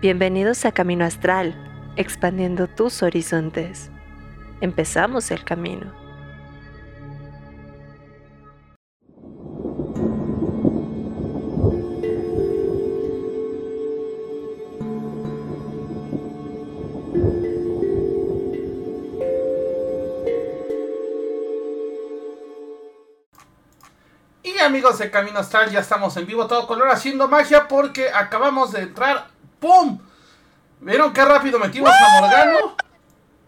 Bienvenidos a Camino Astral, expandiendo tus horizontes. Empezamos el camino. Y amigos de Camino Astral, ya estamos en vivo todo color haciendo magia porque acabamos de entrar. ¡Pum! ¿Vieron qué rápido metimos a Morgano?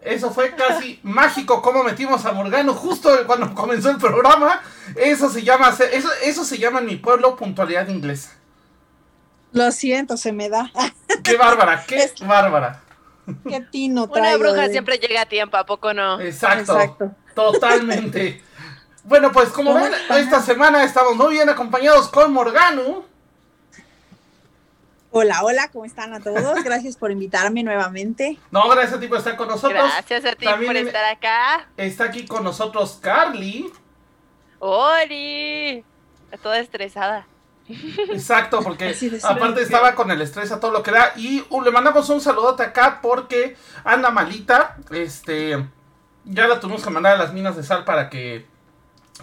Eso fue casi mágico cómo metimos a Morgano justo cuando comenzó el programa. Eso se llama eso, eso se llama en mi pueblo puntualidad inglesa. Lo siento, se me da. Qué bárbara, qué bárbara. Qué tino Una traigo bruja de- siempre llega a tiempo, ¿a poco no? Exacto. Exacto. Totalmente. Bueno, pues como ¿Cómo ven, esta semana estamos muy bien acompañados con Morgano. Hola, hola, ¿cómo están a todos? Gracias por invitarme nuevamente. No, gracias a ti por estar con nosotros. Gracias a ti También por estar acá. Está aquí con nosotros Carly. ¡Oli! Toda estresada. Exacto, porque aparte estaba con el estrés a todo lo que da. Y uh, le mandamos un saludote acá porque anda malita. Este. Ya la tuvimos que mandar a las minas de sal para que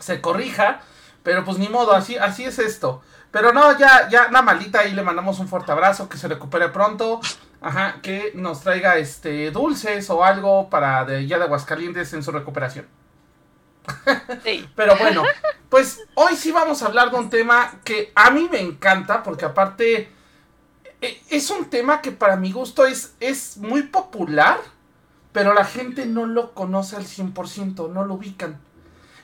se corrija. Pero pues ni modo, así, así es esto. Pero no, ya, ya anda malita y le mandamos un fuerte abrazo, que se recupere pronto. Ajá, que nos traiga este dulces o algo para de ya de Aguascalientes en su recuperación. Sí. Pero bueno, pues hoy sí vamos a hablar de un tema que a mí me encanta porque aparte e- es un tema que para mi gusto es, es muy popular, pero la gente no lo conoce al 100%, no lo ubican.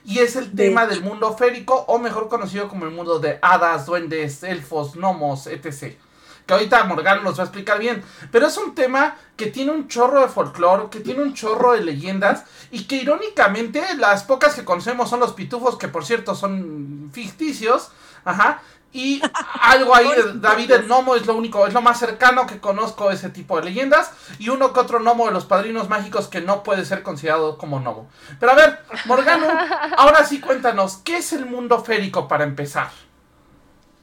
Y es el tema del mundo férico o mejor conocido como el mundo de hadas, duendes, elfos, gnomos, etc. Que ahorita Morgan nos va a explicar bien. Pero es un tema que tiene un chorro de folclore, que tiene un chorro de leyendas y que irónicamente las pocas que conocemos son los pitufos, que por cierto son ficticios. Ajá. Y algo ahí de David el Gnomo es lo único, es lo más cercano que conozco a ese tipo de leyendas. Y uno que otro gnomo de los padrinos mágicos que no puede ser considerado como gnomo. Pero a ver, Morgano, ahora sí cuéntanos, ¿qué es el mundo férico para empezar?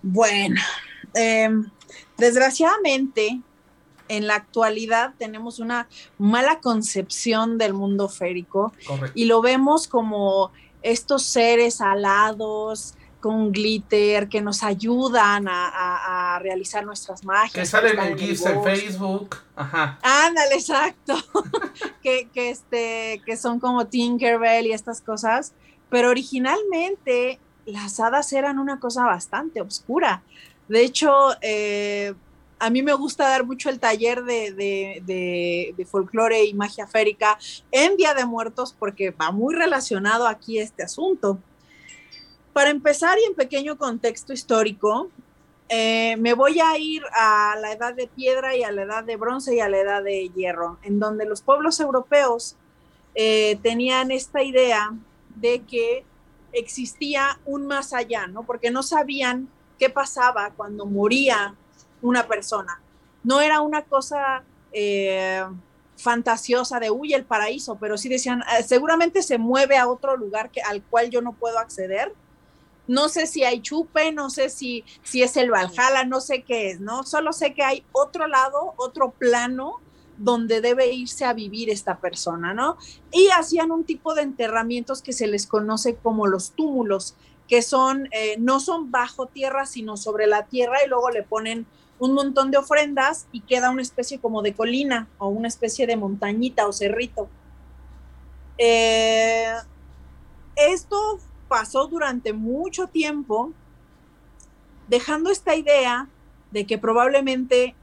Bueno, em, desgraciadamente, en la actualidad tenemos una mala concepción del mundo férico Correcto. y lo vemos como estos seres alados con glitter que nos ayudan a, a- a realizar nuestras magias. Que salen en GIFs en. Facebook. Ajá. Ándale, exacto. que, que, este, que son como Tinkerbell y estas cosas. Pero originalmente las hadas eran una cosa bastante oscura. De hecho, eh, a mí me gusta dar mucho el taller de, de, de, de folclore y magia férica en Día de Muertos porque va muy relacionado aquí este asunto. Para empezar y en pequeño contexto histórico, eh, me voy a ir a la edad de piedra y a la edad de bronce y a la edad de hierro, en donde los pueblos europeos eh, tenían esta idea de que existía un más allá, ¿no? Porque no sabían qué pasaba cuando moría una persona. No era una cosa eh, fantasiosa de, uy, el paraíso, pero sí decían, "Eh, seguramente se mueve a otro lugar que, al cual yo no puedo acceder. No sé si hay chupe, no sé si, si es el Valhalla, no sé qué es, ¿no? Solo sé que hay otro lado, otro plano donde debe irse a vivir esta persona, ¿no? Y hacían un tipo de enterramientos que se les conoce como los túmulos, que son, eh, no son bajo tierra, sino sobre la tierra y luego le ponen un montón de ofrendas y queda una especie como de colina o una especie de montañita o cerrito. Eh, esto pasó durante mucho tiempo, dejando esta idea de que probablemente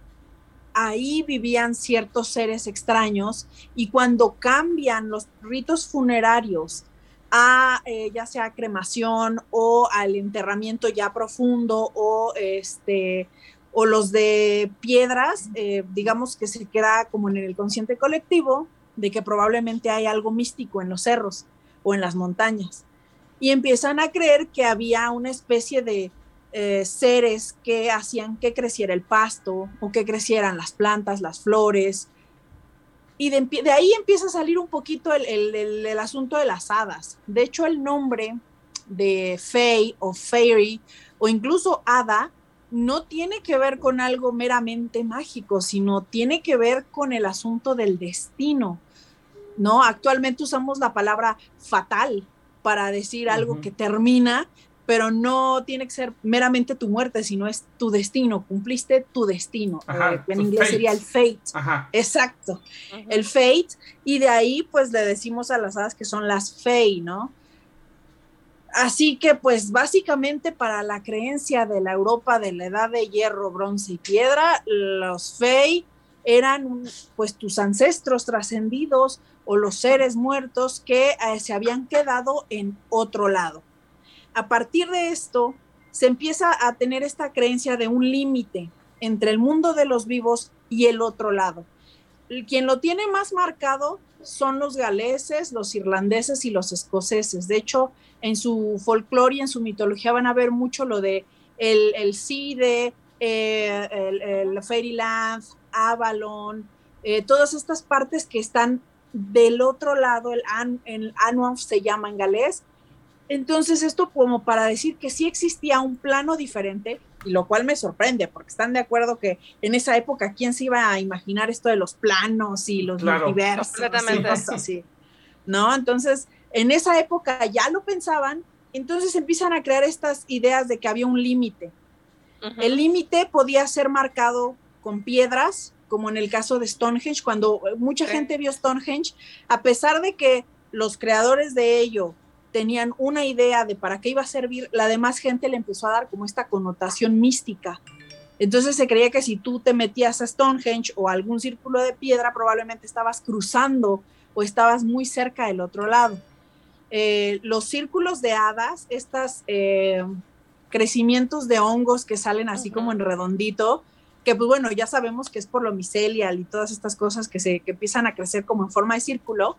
ahí vivían ciertos seres extraños y cuando cambian los ritos funerarios a eh, ya sea cremación o al enterramiento ya profundo o este o los de piedras, eh, digamos que se queda como en el consciente colectivo de que probablemente hay algo místico en los cerros o en las montañas. Y empiezan a creer que había una especie de eh, seres que hacían que creciera el pasto o que crecieran las plantas, las flores. Y de, ahí empieza a salir un poquito el, asunto de las hadas. De hecho, el nombre de Fey o Fairy o incluso hada no tiene que ver con algo meramente mágico, sino tiene que ver con el asunto del destino. ¿No? Actualmente usamos la palabra fatal para decir algo que termina, pero no tiene que ser meramente tu muerte, sino es tu destino, cumpliste tu destino. Eh, en inglés sería el fate. Exacto, el fate. Y de ahí pues le decimos a las hadas que son las fey, ¿no? Así que pues básicamente para la creencia de la Europa de la edad de hierro, bronce y piedra, los fey eran pues tus ancestros trascendidos o los seres muertos que eh, se habían quedado en otro lado. A partir de esto se empieza a tener esta creencia de un límite entre el mundo de los vivos y el otro lado. Quien lo tiene más marcado son los galeses, los irlandeses y los escoceses. De hecho, en su folclore y en su mitología van a ver mucho lo de el, el Cide, eh, el, Fairyland, Avalon, eh, todas estas partes que están del otro lado, el, an, el se llama en galés. Entonces, esto como para decir que sí existía un plano diferente, y lo cual me sorprende, porque están de acuerdo que en esa época, ¿quién se iba a imaginar esto de los planos y los multiversos? así, ¿No? Entonces, en esa época ya lo pensaban, entonces empiezan a crear estas ideas de que había un límite. El límite podía ser marcado con piedras, como en el caso de Stonehenge, cuando mucha gente vio Stonehenge, a pesar de que los creadores de ello tenían una idea de para qué iba a servir, la demás gente le empezó a dar como esta connotación mística. Entonces se creía que si tú te metías a Stonehenge o a algún círculo de piedra, probablemente estabas cruzando o estabas muy cerca del otro lado. Eh, los círculos de hadas, estos eh, crecimientos de hongos que salen así como en redondito, pues bueno, ya sabemos que es por lo micelial y todas estas cosas que se que empiezan a crecer como en forma de círculo,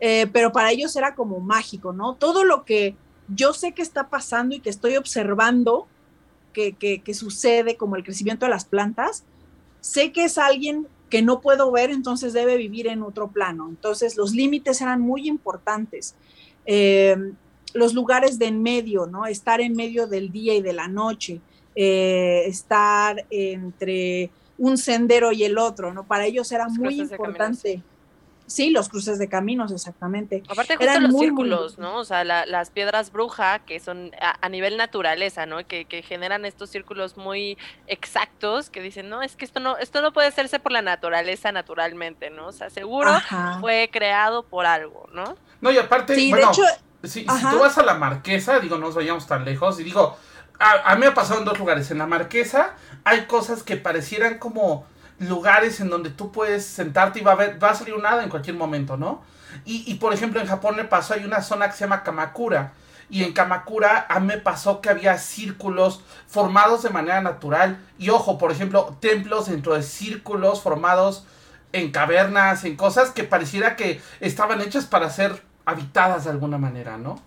eh, pero para ellos era como mágico, ¿no? Todo lo que yo sé que está pasando y que estoy observando que, que, sucede, como el crecimiento de las plantas, sé que es alguien que no puedo ver, entonces debe vivir en otro plano. Entonces los límites eran muy importantes. Eh, los lugares de en medio, ¿no? Estar en medio del día y de la noche, eh, estar entre un sendero y el otro, ¿no? Para ellos era muy importante. Sí, los cruces de caminos, exactamente. Aparte justo los círculos, ¿no? O sea, las piedras bruja, que son a, nivel naturaleza, ¿no? Que, que, generan estos círculos muy exactos, que dicen, no, es que esto no, esto no puede hacerse por la naturaleza naturalmente, ¿no? O sea, seguro fue creado por algo, ¿no? No, y aparte, bueno, si, tú vas a la marquesa, digo, no nos vayamos tan lejos, y digo, a, a mí me ha pasado en dos lugares. En la marquesa hay cosas que parecieran como lugares en donde tú puedes sentarte y va a, ver, va a salir un en cualquier momento, ¿no? Y, por ejemplo, en Japón me pasó, hay una zona que se llama Kamakura. Y en Kamakura a mí me pasó que había círculos formados de manera natural. Y ojo, por ejemplo, templos dentro de círculos formados en cavernas, en cosas que pareciera que estaban hechas para ser habitadas de alguna manera, ¿no?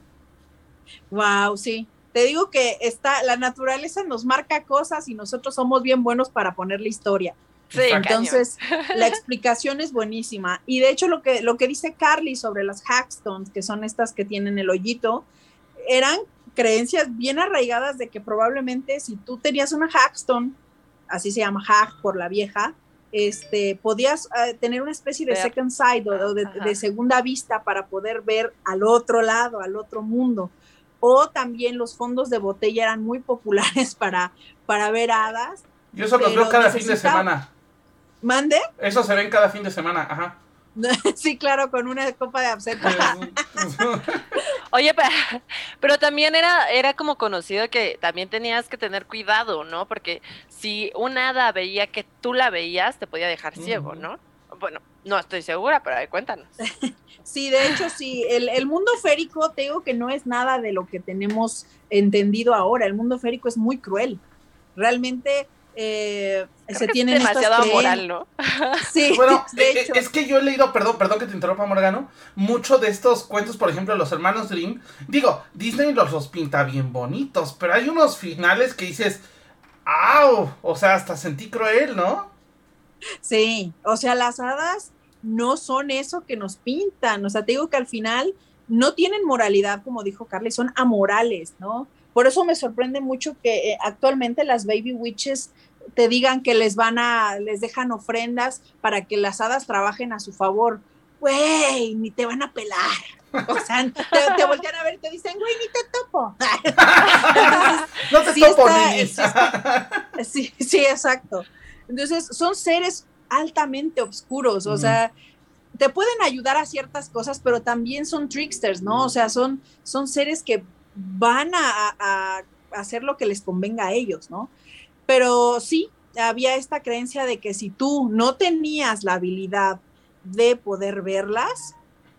Wow, sí. Te digo que está, la naturaleza nos marca cosas y nosotros somos bien buenos para ponerle historia. Sí, Entonces, la explicación es buenísima. Y de hecho, lo que, lo que dice Carly sobre las hackstones, que son estas que tienen el hoyito, eran creencias bien arraigadas de que probablemente si tú tenías una hackstone, así se llama hack por la vieja, este, podías eh, tener una especie de second sight o, de, de, segunda vista para poder ver al otro lado, al otro mundo. O también los fondos de botella eran muy populares para, para ver hadas. Yo eso los veo cada fin de semana. ¿Mande? Eso se ven cada fin de semana, ajá. sí, claro, con una copa de absenta. Oye, pero, también era, era como conocido que también tenías que tener cuidado, ¿no? Porque si un hada veía que tú la veías, te podía dejar ciego, ¿no? Bueno, no estoy segura, pero cuéntanos. sí, de hecho, sí, el, el mundo férico, te digo que no es nada de lo que tenemos entendido ahora. El mundo férico es muy cruel. Realmente eh, se tiene demasiado moral, ¿no? sí, bueno, de eh, hecho. es que yo he leído, perdón, perdón que te interrumpa, Morgano, mucho de estos cuentos, por ejemplo, los hermanos Dream. Digo, Disney los, los pinta bien bonitos, pero hay unos finales que dices, ¡au! O sea, hasta sentí cruel, ¿no? Sí, o sea, las hadas no son eso que nos pintan. O sea, te digo que al final no tienen moralidad, como dijo Carly, son amorales, ¿no? Por eso me sorprende mucho que eh, actualmente las baby witches te digan que les van a, les dejan ofrendas para que las hadas trabajen a su favor. Güey, ni te van a pelar. O sea, te, voltean a ver y te dicen, güey, ni te topo. no te topo, ni. sí, sí, exacto. Entonces, son seres altamente oscuros, o sea, te pueden ayudar a ciertas cosas, pero también son tricksters, ¿no? O sea, son, son seres que van a, a, hacer lo que les convenga a ellos, ¿no? Pero sí, había esta creencia de que si tú no tenías la habilidad de poder verlas,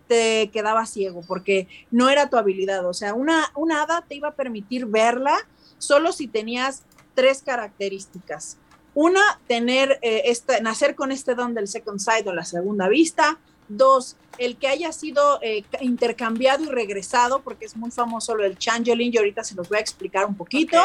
te quedabas ciego, porque no era tu habilidad. O sea, una, una hada te iba a permitir verla solo si tenías tres características. Una, tener eh, nacer con este don del second sight o la segunda vista. Dos, el que haya sido eh, intercambiado y regresado, porque es muy famoso lo del changeling, y ahorita se los voy a explicar un poquito.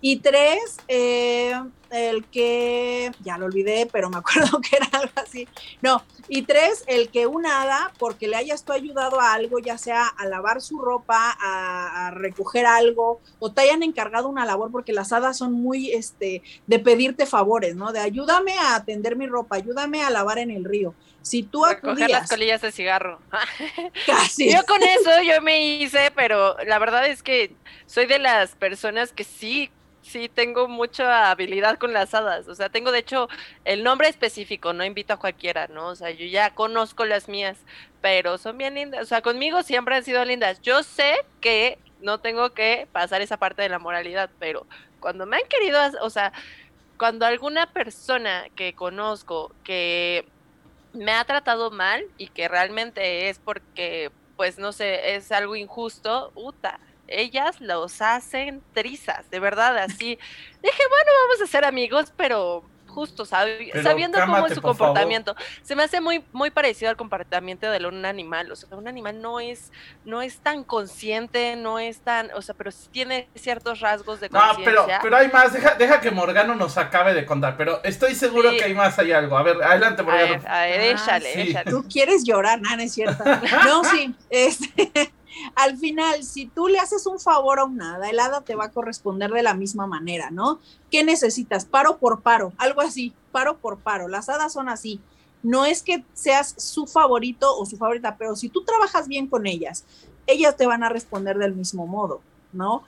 Y tres, eh, el que, ya lo olvidé, pero me acuerdo que era algo así. No, y tres, el que un hada, porque le hayas tú ayudado a algo, ya sea a lavar su ropa, a, recoger algo, o te hayan encargado una labor, porque las hadas son muy, este, de pedirte favores, ¿no? De ayúdame a atender mi ropa, ayúdame a lavar en el río. Si tú acudías... las colillas de cigarro. Casi. Yo con eso yo me hice, pero la verdad es que soy de las personas que sí sí tengo mucha habilidad con las hadas. O sea, tengo de hecho el nombre específico, no invito a cualquiera, ¿no? O sea, yo ya conozco las mías, pero son bien lindas. O sea, conmigo siempre han sido lindas. Yo sé que no tengo que pasar esa parte de la moralidad, pero cuando me han querido, o sea, cuando alguna persona que conozco que me ha tratado mal y que realmente es porque, pues no sé, es algo injusto, uta, ellas los hacen trizas, de verdad, así. Dije, bueno, vamos a ser amigos, pero justo, sabiendo cómo es su comportamiento. Se me hace muy, muy parecido al comportamiento de un animal. O sea, un animal no es, no es tan consciente, no es tan, o sea, pero sí tiene ciertos rasgos de conciencia. No, pero, pero hay más, deja, deja que Morgano nos acabe de contar, pero estoy seguro que hay más, hay algo. A ver, adelante, Morgano. A ver, échale, échale. Tú quieres llorar, no es cierto. No, sí, este al final, si tú le haces un favor a un hada, el hada te va a corresponder de la misma manera, ¿no? ¿Qué necesitas? Paro por paro, algo así, paro por paro. Las hadas son así. No es que seas su favorito o su favorita, pero si tú trabajas bien con ellas, ellas te van a responder del mismo modo, ¿no?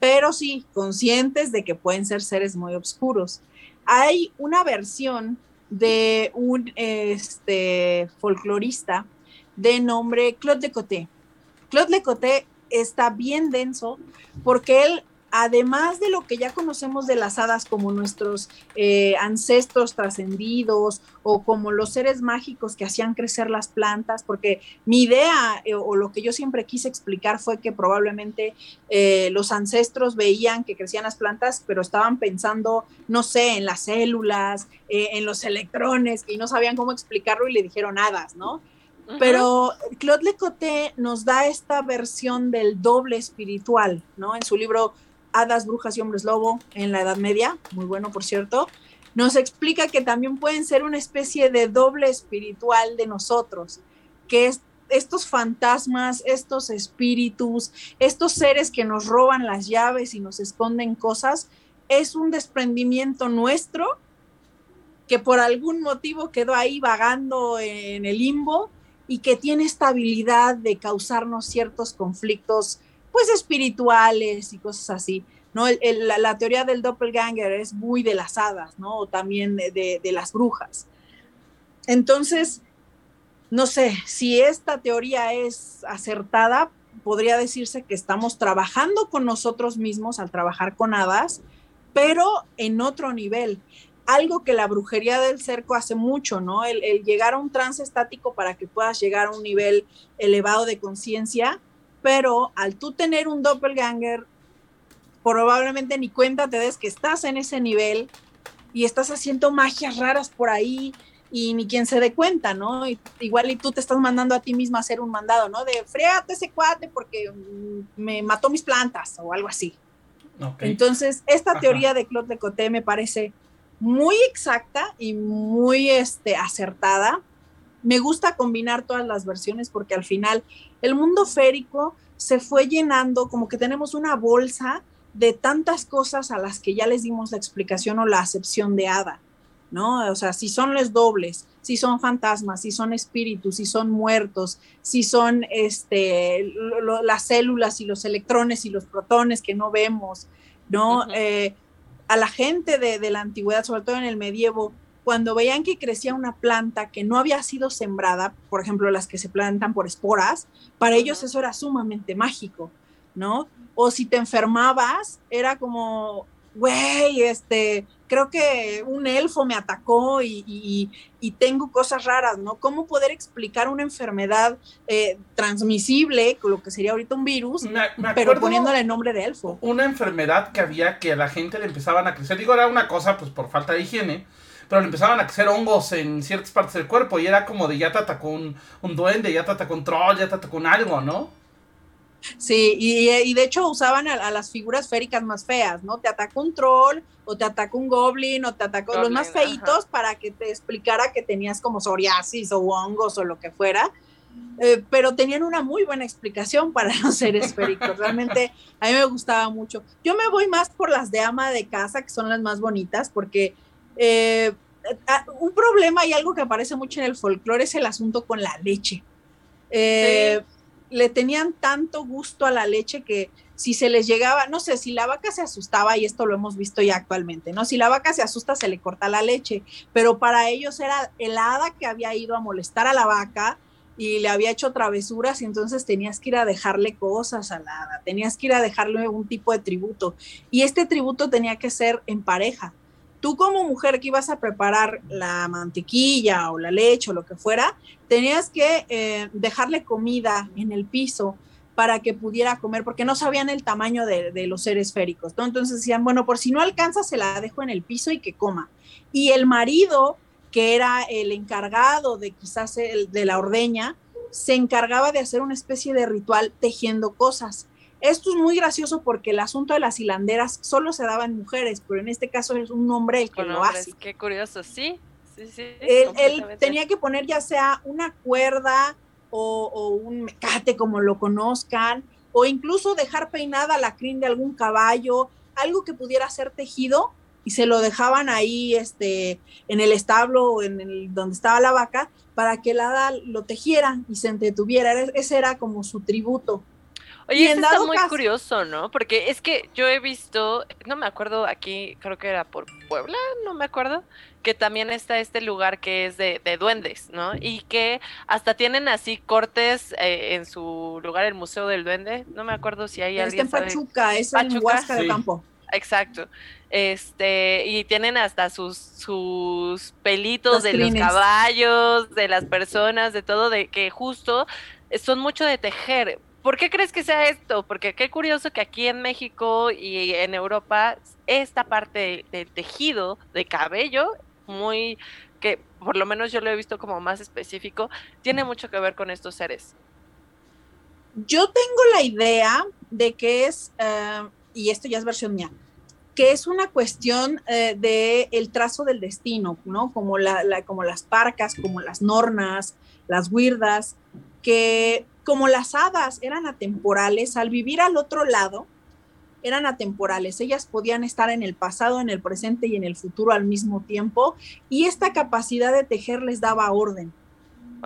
Pero sí, conscientes de que pueden ser seres muy oscuros. Hay una versión de un este, folclorista de nombre Claude de Coté Claude Lecoté está bien denso porque él, además de lo que ya conocemos de las hadas como nuestros eh, ancestros trascendidos o como los seres mágicos que hacían crecer las plantas, porque mi idea eh, o lo que yo siempre quise explicar fue que probablemente eh, los ancestros veían que crecían las plantas, pero estaban pensando, no sé, en las células, en los electrones, y no sabían cómo explicarlo y le dijeron hadas, ¿no? Pero Claude Lecoté nos da esta versión del doble espiritual, ¿no? En su libro Hadas, Brujas y Hombres Lobo en la Edad Media, muy bueno por cierto, nos explica que también pueden ser una especie de doble espiritual de nosotros, que es estos fantasmas, estos espíritus, estos seres que nos roban las llaves y nos esconden cosas, es un desprendimiento nuestro que por algún motivo quedó ahí vagando en el limbo y que tiene esta habilidad de causarnos ciertos conflictos, pues espirituales y cosas así. ¿no? la, teoría del doppelganger es muy de las hadas, ¿no? O también de, de las brujas. Entonces, no sé, si esta teoría es acertada, podría decirse que estamos trabajando con nosotros mismos al trabajar con hadas, pero en otro nivel algo que la brujería del cerco hace mucho, ¿no? El, llegar a un trance estático para que puedas llegar a un nivel elevado de conciencia, pero al tú tener un doppelganger, probablemente ni cuenta te des que estás en ese nivel y estás haciendo magias raras por ahí y ni quien se dé cuenta, ¿no? igual y tú te estás mandando a ti misma a hacer un mandado, ¿no? De fréate ese cuate porque mm, me mató mis plantas o algo así. Entonces, esta teoría de Claude de Coté me parece muy exacta y muy este, acertada. Me gusta combinar todas las versiones porque al final el mundo férico se fue llenando, como que tenemos una bolsa de tantas cosas a las que ya les dimos la explicación o la acepción de hada, ¿no? O sea, si son los dobles, si son fantasmas, si son espíritus, si son muertos, si son este, las células y los electrones y los protones que no vemos, ¿no? Eh, a la gente de, de, la antigüedad, sobre todo en el medievo, cuando veían que crecía una planta que no había sido sembrada, por ejemplo, las que se plantan por esporas, para ellos eso era sumamente mágico, ¿no? O si te enfermabas, era como, güey, este, creo que un elfo me atacó y, tengo cosas raras, ¿no? ¿Cómo poder explicar una enfermedad eh, transmisible, lo que sería ahorita un virus, pero poniéndole el nombre de elfo? Una enfermedad que había que a la gente le empezaban a crecer, digo, era una cosa pues por falta de higiene, pero le empezaban a crecer hongos en ciertas partes del cuerpo y era como de ya te atacó un, un duende, ya te atacó un troll, ya te atacó un algo, ¿no? Sí, y, de hecho usaban a, las figuras féricas más feas, ¿no? Te atacó un troll, o te atacó un goblin, o te atacó los más feitos para que te explicara que tenías como psoriasis o hongos o lo que fuera. Eh, pero tenían una muy buena explicación para los seres féricos. Realmente a mí me gustaba mucho. Yo me voy más por las de ama de casa, que son las más bonitas, porque eh, un problema y algo que aparece mucho en el folclore es el asunto con la leche. Eh, le tenían tanto gusto a la leche que si se les llegaba, no sé, si la vaca se asustaba, y esto lo hemos visto ya actualmente, ¿no? Si la vaca se asusta, se le corta la leche, pero para ellos era el hada que había ido a molestar a la vaca y le había hecho travesuras y entonces tenías que ir a dejarle cosas a la hada, tenías que ir a dejarle un tipo de tributo y este tributo tenía que ser en pareja tú como mujer que ibas a preparar la mantequilla o la leche o lo que fuera, tenías que eh, dejarle comida en el piso para que pudiera comer, porque no sabían el tamaño de, los seres féricos, ¿no? Entonces decían, bueno, por si no alcanza, se la dejo en el piso y que coma. Y el marido, que era el encargado de quizás el, de la ordeña, se encargaba de hacer una especie de ritual tejiendo cosas. Esto es muy gracioso porque el asunto de las hilanderas solo se daba en mujeres, pero en este caso es un hombre el que lo hace. Qué curioso, sí. sí, sí él, tenía que poner ya sea una cuerda o, un mecate, como lo conozcan, o incluso dejar peinada la crin de algún caballo, algo que pudiera ser tejido y se lo dejaban ahí este, en el establo o en el, donde estaba la vaca para que el hada lo tejiera y se entretuviera. Ese era como su tributo. Oye, eso está muy curioso, ¿no? Porque es que yo he visto, no me acuerdo aquí, creo que era por Puebla, no me acuerdo, que también está este lugar que es de, duendes, ¿no? Y que hasta tienen así cortes eh, en su lugar, el Museo del Duende, no me acuerdo si hay alguien. Está en Pachuca, es en Huasca de Campo. Exacto. Este, y tienen hasta sus, sus pelitos de los caballos, de las personas, de todo, de que justo son mucho de tejer ¿Por qué crees que sea esto? Porque qué curioso que aquí en México y en Europa esta parte del tejido de cabello, muy que por lo menos yo lo he visto como más específico, tiene mucho que ver con estos seres. Yo tengo la idea de que es, eh, y esto ya es versión mía, que es una cuestión eh, de el trazo del destino, ¿no? Como, la, como las parcas, como las nornas, las huirdas, que como las hadas eran atemporales, al vivir al otro lado, eran atemporales. Ellas podían estar en el pasado, en el presente y en el futuro al mismo tiempo, y esta capacidad de tejer les daba orden.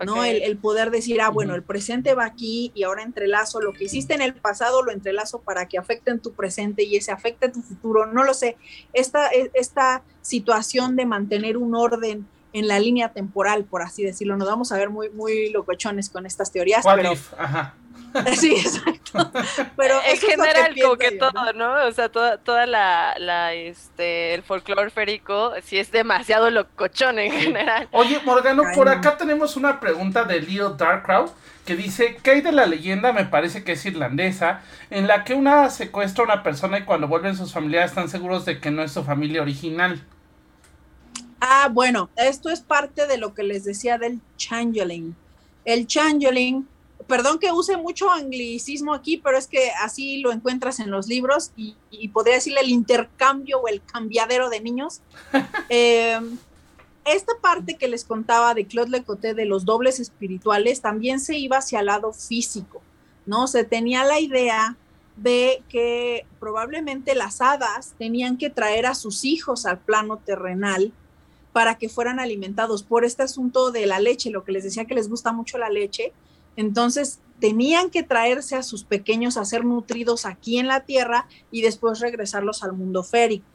¿no? El, poder decir, ah, bueno, el presente va aquí y ahora entrelazo lo que hiciste en el pasado, lo entrelazo para que afecte en tu presente y ese afecte tu futuro. No lo sé. Esta, e, esta situación de mantener un orden en la línea temporal, por así decirlo. Nos vamos a ver muy, muy locochones con estas teorías. pero... Ajá. Sí, exacto. Pero en general, como que todo, ¿no? O sea, toda, toda la, la, este, el folclore férico, sí es demasiado locochón en general. Oye, Morgano, por acá tenemos una pregunta de Leo Darkrow que dice, ¿qué hay de la leyenda? Me parece que es irlandesa, en la que una secuestra a una persona y cuando vuelven sus familiares están seguros de que no es su familia original. Ah, bueno, esto es parte de lo que les decía del changeling. El changeling, perdón que use mucho anglicismo aquí, pero es que así lo encuentras en los libros y, podría decirle el intercambio o el cambiadero de niños. Eh, esta parte que les contaba de Claude Lecoté de los dobles espirituales también se iba hacia el lado físico, ¿no? Se tenía la idea ve que probablemente las hadas tenían que traer a sus hijos al plano terrenal para que fueran alimentados por este asunto de la leche, lo que les decía que les gusta mucho la leche. Entonces tenían que traerse a sus pequeños a ser nutridos aquí en la tierra y después regresarlos al mundo férico.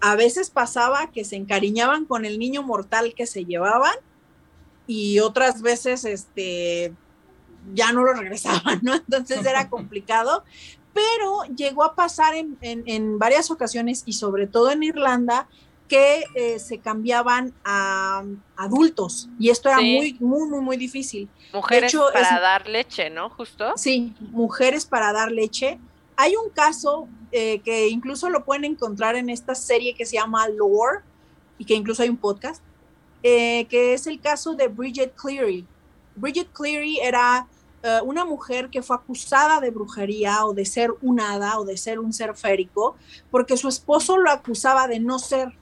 A veces pasaba que se encariñaban con el niño mortal que se llevaban y otras veces este ya no lo regresaban, ¿no? Entonces era complicado, pero llegó a pasar en, en varias ocasiones y sobre todo en Irlanda que eh, se cambiaban a adultos y esto era muy, muy, muy, muy difícil. Mujeres para dar leche, ¿no? Justo. Sí, mujeres para dar leche. Hay un caso eh, que incluso lo pueden encontrar en esta serie que se llama Lore y que incluso hay un podcast, eh, que es el caso de Bridget Cleary. Bridget Cleary era una mujer que fue acusada de brujería o de ser un hada o de ser un ser férico porque su esposo lo acusaba de no ser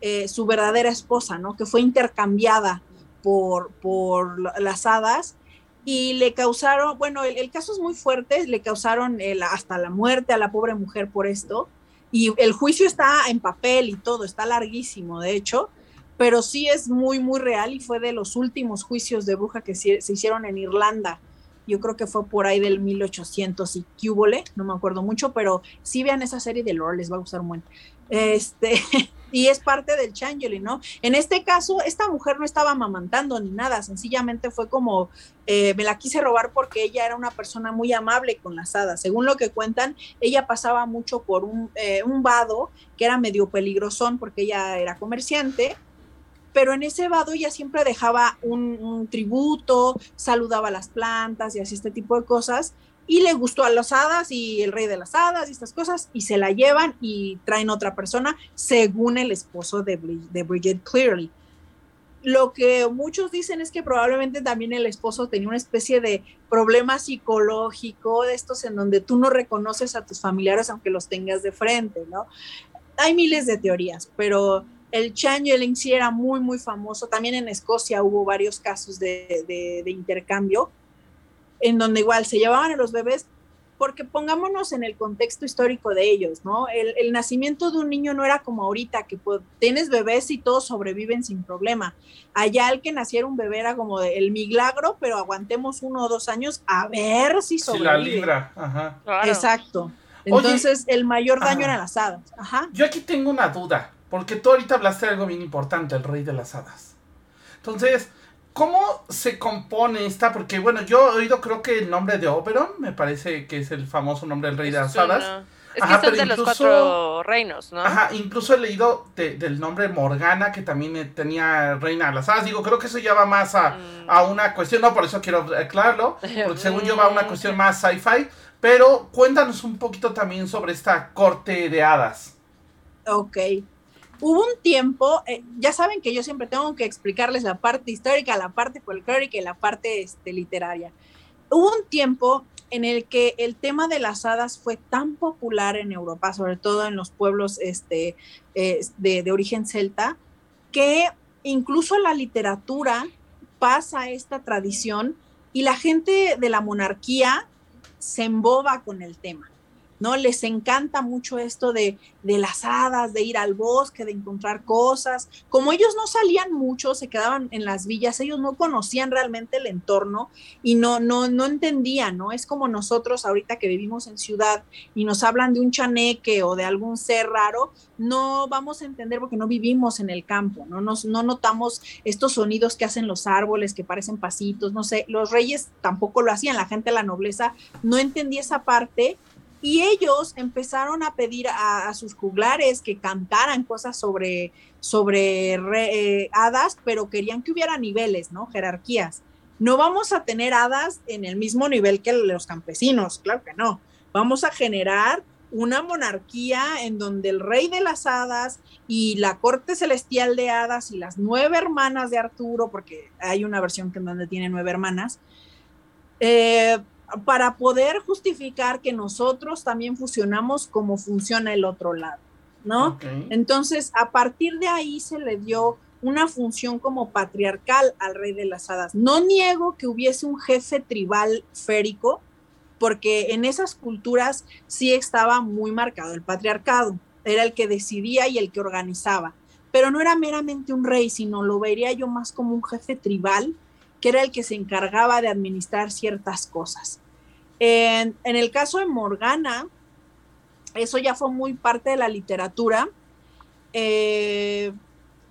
eh, su verdadera esposa, ¿no? Que fue intercambiada por, por las hadas y le causaron, bueno, el, caso es muy fuerte, le causaron hasta la muerte a la pobre mujer por esto. Y el juicio está en papel y todo, está larguísimo, de hecho, pero sí es muy, muy real y fue de los últimos juicios de bruja que se, hicieron en Irlanda. Yo creo que fue por ahí del 1800 y cúbole, no me acuerdo mucho, pero sí vean esa serie de lore, les va a gustar un buen. Este, y es parte del changeling, ¿no? En este caso, esta mujer no estaba amamantando ni nada, sencillamente fue como, eh, me la quise robar porque ella era una persona muy amable con las hadas. Según lo que cuentan, ella pasaba mucho por un, eh, un vado que era medio peligrosón porque ella era comerciante, pero en ese vado ella siempre dejaba un, tributo, saludaba las plantas y así este tipo de cosas y le gustó a las hadas y el rey de las hadas y estas cosas y se la llevan y traen otra persona según el esposo de, de Bridget Clearly. Lo que muchos dicen es que probablemente también el esposo tenía una especie de problema psicológico de estos en donde tú no reconoces a tus familiares aunque los tengas de frente, ¿no? Hay miles de teorías, pero el changeling sí era muy, muy famoso. También en Escocia hubo varios casos de, de, de intercambio en donde igual se llevaban a los bebés, porque pongámonos en el contexto histórico de ellos, ¿no? El, nacimiento de un niño no era como ahorita, que pues, tienes bebés y todos sobreviven sin problema. Allá el que naciera un bebé era como el milagro, pero aguantemos uno o dos años a ver si sobrevive. Si la libra, ajá. Exacto. Entonces, el mayor daño era las hadas. Ajá. Yo aquí tengo una duda, porque tú ahorita hablaste de algo bien importante, el rey de las hadas. Entonces, ¿Cómo se compone esta? Porque bueno, yo he oído creo que el nombre de Oberon, me parece que es el famoso nombre del rey de las hadas. Es que son de los cuatro reinos, ¿no? Ajá, incluso he leído del nombre Morgana, que también eh, tenía reina de las hadas. Digo, creo que eso ya va más a, mm. una cuestión, no, por eso quiero aclararlo, porque según yo va a una cuestión más sci-fi. Pero cuéntanos un poquito también sobre esta corte de hadas. Ok. Hubo un tiempo, eh, ya saben que yo siempre tengo que explicarles la parte histórica, la parte folclórica y la parte este, literaria. Hubo un tiempo en el que el tema de las hadas fue tan popular en Europa, sobre todo en los pueblos este, eh, de, de, origen celta, que incluso la literatura pasa esta tradición y la gente de la monarquía se emboba con el tema. ¿No? Les encanta mucho esto de, de, las hadas, de ir al bosque, de encontrar cosas. Como ellos no salían mucho, se quedaban en las villas, ellos no conocían realmente el entorno y no, no, no entendían, ¿no? Es como nosotros ahorita que vivimos en ciudad y nos hablan de un chaneque o de algún ser raro, no vamos a entender porque no vivimos en el campo, no, nos, no notamos estos sonidos que hacen los árboles, que parecen pasitos, no sé, los reyes tampoco lo hacían, la gente de la nobleza no entendía esa parte y ellos empezaron a pedir a, sus juglares que cantaran cosas sobre, sobre eh, hadas, pero querían que hubiera niveles, ¿no? Jerarquías. No vamos a tener hadas en el mismo nivel que los campesinos, claro que no. Vamos a generar una monarquía en donde el rey de las hadas y la corte celestial de hadas y las nueve hermanas de Arturo, porque hay una versión que en donde tiene nueve hermanas, eh, para poder justificar que nosotros también funcionamos como funciona el otro lado, ¿no? Entonces, a partir de ahí se le dio una función como patriarcal al rey de las hadas. No niego que hubiese un jefe tribal férico, porque en esas culturas sí estaba muy marcado el patriarcado, era el que decidía y el que organizaba, pero no era meramente un rey, sino lo vería yo más como un jefe tribal, que era el que se encargaba de administrar ciertas cosas. En, el caso de Morgana, eso ya fue muy parte de la literatura. Eh,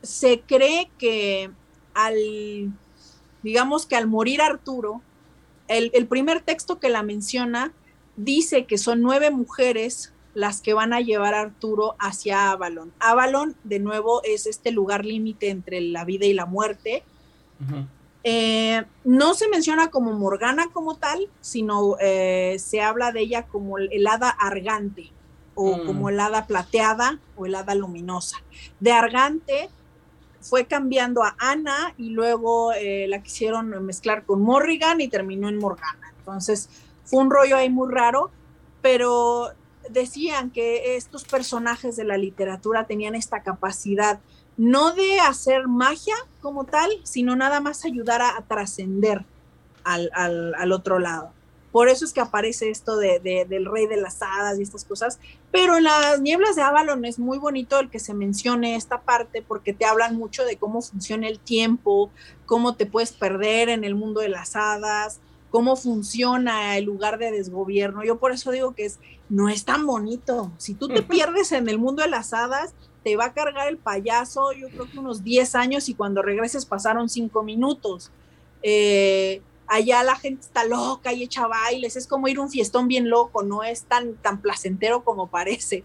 se cree que al, digamos que al morir Arturo, el, primer texto que la menciona dice que son nueve mujeres las que van a llevar a Arturo hacia Avalon. Avalon, de nuevo, es este lugar límite entre la vida y la muerte. Eh, no se menciona como Morgana como tal, sino eh, se habla de ella como el, hada argante o mm. como el hada plateada o el hada luminosa. De argante fue cambiando a Ana y luego eh, la quisieron mezclar con Morrigan y terminó en Morgana. Entonces fue un rollo ahí muy raro, pero decían que estos personajes de la literatura tenían esta capacidad no de hacer magia como tal, sino nada más ayudar a, trascender al, al otro lado. Por eso es que aparece esto de, del rey de las hadas y estas cosas. Pero en las nieblas de Avalon es muy bonito el que se mencione esta parte porque te hablan mucho de cómo funciona el tiempo, cómo te puedes perder en el mundo de las hadas, cómo funciona el lugar de desgobierno. Yo por eso digo que es, no es tan bonito. Si tú te pierdes en el mundo de las hadas, te va a cargar el payaso, yo creo que unos 10 años y cuando regreses pasaron 5 minutos. Eh, allá la gente está loca y echa bailes, es como ir a un fiestón bien loco, no es tan, tan placentero como parece.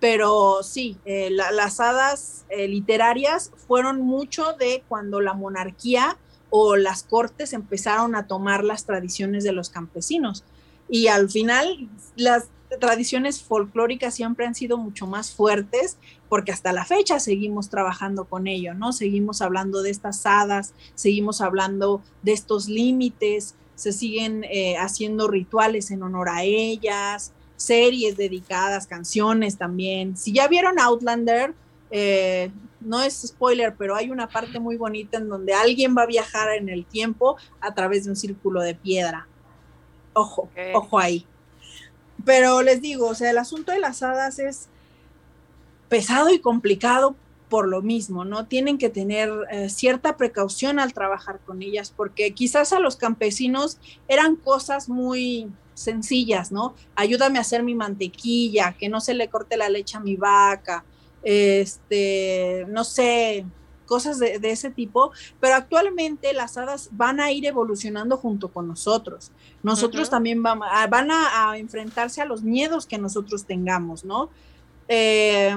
Pero sí, eh, las hadas eh, literarias fueron mucho de cuando la monarquía o las cortes empezaron a tomar las tradiciones de los campesinos. Y al final las tradiciones folclóricas siempre han sido mucho más fuertes porque hasta la fecha seguimos trabajando con ello, ¿no? Seguimos hablando de estas hadas, seguimos hablando de estos límites, se siguen eh, haciendo rituales en honor a ellas, series dedicadas, canciones también. Si ya vieron Outlander, eh, no es spoiler, pero hay una parte muy bonita en donde alguien va a viajar en el tiempo a través de un círculo de piedra. Ojo, ojo ahí. Pero les digo, o sea, el asunto de las hadas es pesado y complicado por lo mismo, ¿no? Tienen que tener eh, cierta precaución al trabajar con ellas, porque quizás a los campesinos eran cosas muy sencillas, ¿no? Ayúdame a hacer mi mantequilla, que no se le corte la leche a mi vaca, este, no sé, cosas de, ese tipo, pero actualmente las hadas van a ir evolucionando junto con nosotros. Nosotros también vamos, van a, enfrentarse a los miedos que nosotros tengamos, ¿no? Eh,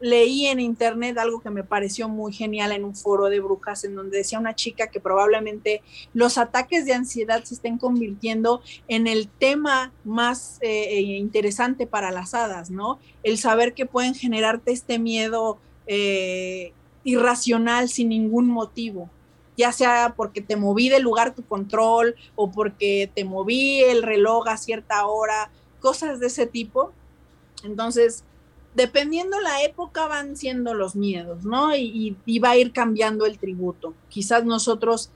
leí en internet algo que me pareció muy genial en un foro de brujas en donde decía una chica que probablemente los ataques de ansiedad se estén convirtiendo en el tema más eh, interesante para las hadas, ¿no? El saber que pueden generarte este miedo eh, irracional sin ningún motivo, ya sea porque te moví del lugar tu control o porque te moví el reloj a cierta hora, cosas de ese tipo. Entonces, dependiendo la época van siendo los miedos, ¿no? Y, va a ir cambiando el tributo. Quizás nosotros